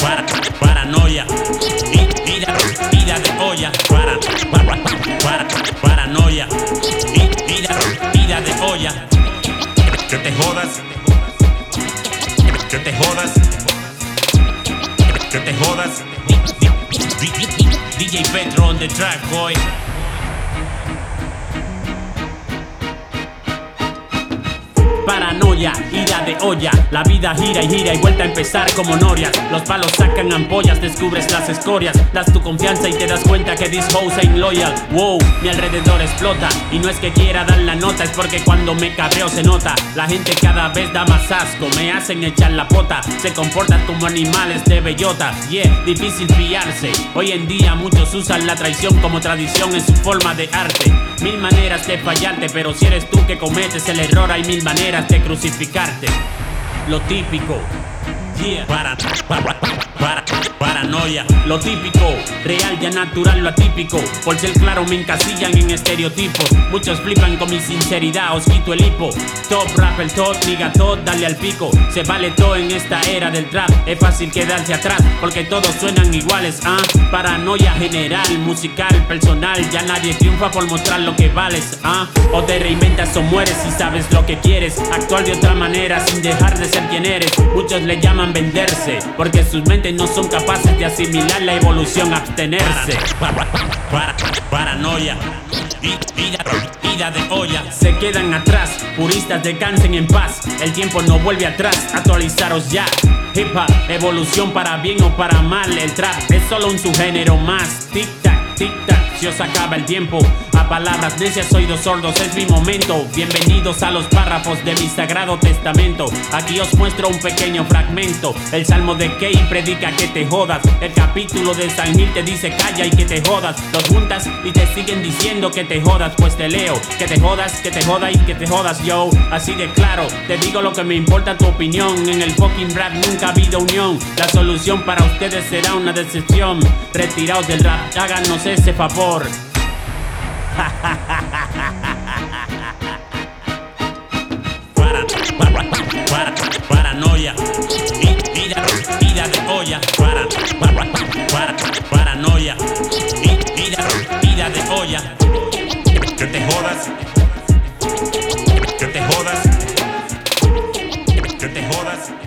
para, paranoia, Vi- vida, vida de olla, para, para, para, paranoia, Vi- vida, vida de olla, que te jodas, que te jodas, que te jodas, DJ Petro on the track, boy. Paranoia, de olla. La vida gira y gira y vuelta a empezar como norias. Los palos sacan ampollas, descubres las escorias. Das tu confianza y te das cuenta que this house ain't loyal. Wow, mi alrededor explota. Y no es que quiera dar la nota, es porque cuando me cabreo se nota. La gente cada vez da más asco, me hacen echar la pota. Se comportan como animales de bellota. Yeah, difícil fiarse. Hoy en día muchos usan la traición como tradición en su forma de arte. Mil maneras de fallarte, pero si eres tú que cometes el error, hay mil maneras de crucificarte. Lo típico. Yeah. Para, para, para, Lo típico, real ya natural, lo atípico. Por ser claro, me encasillan en estereotipos. Muchos flipan con mi sinceridad, os quito el hipo. Top rapper, top, niga top, dale al pico. Se vale todo en esta era del trap. Es fácil quedarse atrás porque todos suenan iguales. Ah, paranoia general, musical, personal. Ya nadie triunfa por mostrar lo que vales. Ah, o te reinventas o mueres si sabes lo que quieres. Actuar de otra manera sin dejar de ser quien eres. Muchos le llaman venderse porque sus mentes no son capaces de asimilar la evolución, abstenerse. Para, para, paranoia. Vi- Vida, vida de olla. Se quedan atrás, puristas descansen en paz. El tiempo no vuelve atrás, actualizaros ya. Hip hop, evolución para bien o para mal. El trap es solo un subgénero más. Tic tac, tic tac, se os acaba el tiempo. A palabras necias, oídos sordos, es mi momento. Bienvenidos a los párrafos de mi sagrado testamento. Aquí os muestro un pequeño fragmento. El salmo de Key predica que te jodas. El capítulo de San Gil te dice calla y que te jodas. Los juntas y te siguen diciendo que te jodas, pues te leo. Que te jodas, que te joda y que te jodas, yo. Así de claro, te digo lo que me importa tu opinión. En el fucking rap nunca ha habido unión. La solución para ustedes será una decepción. Retiraos del rap, háganos ese favor amor. Para, para, para, paranoia. Vida, vida de olla. Para, para, paranoia. Vida, vida de olla. Que te jodas. Que te jodas. Que te jodas.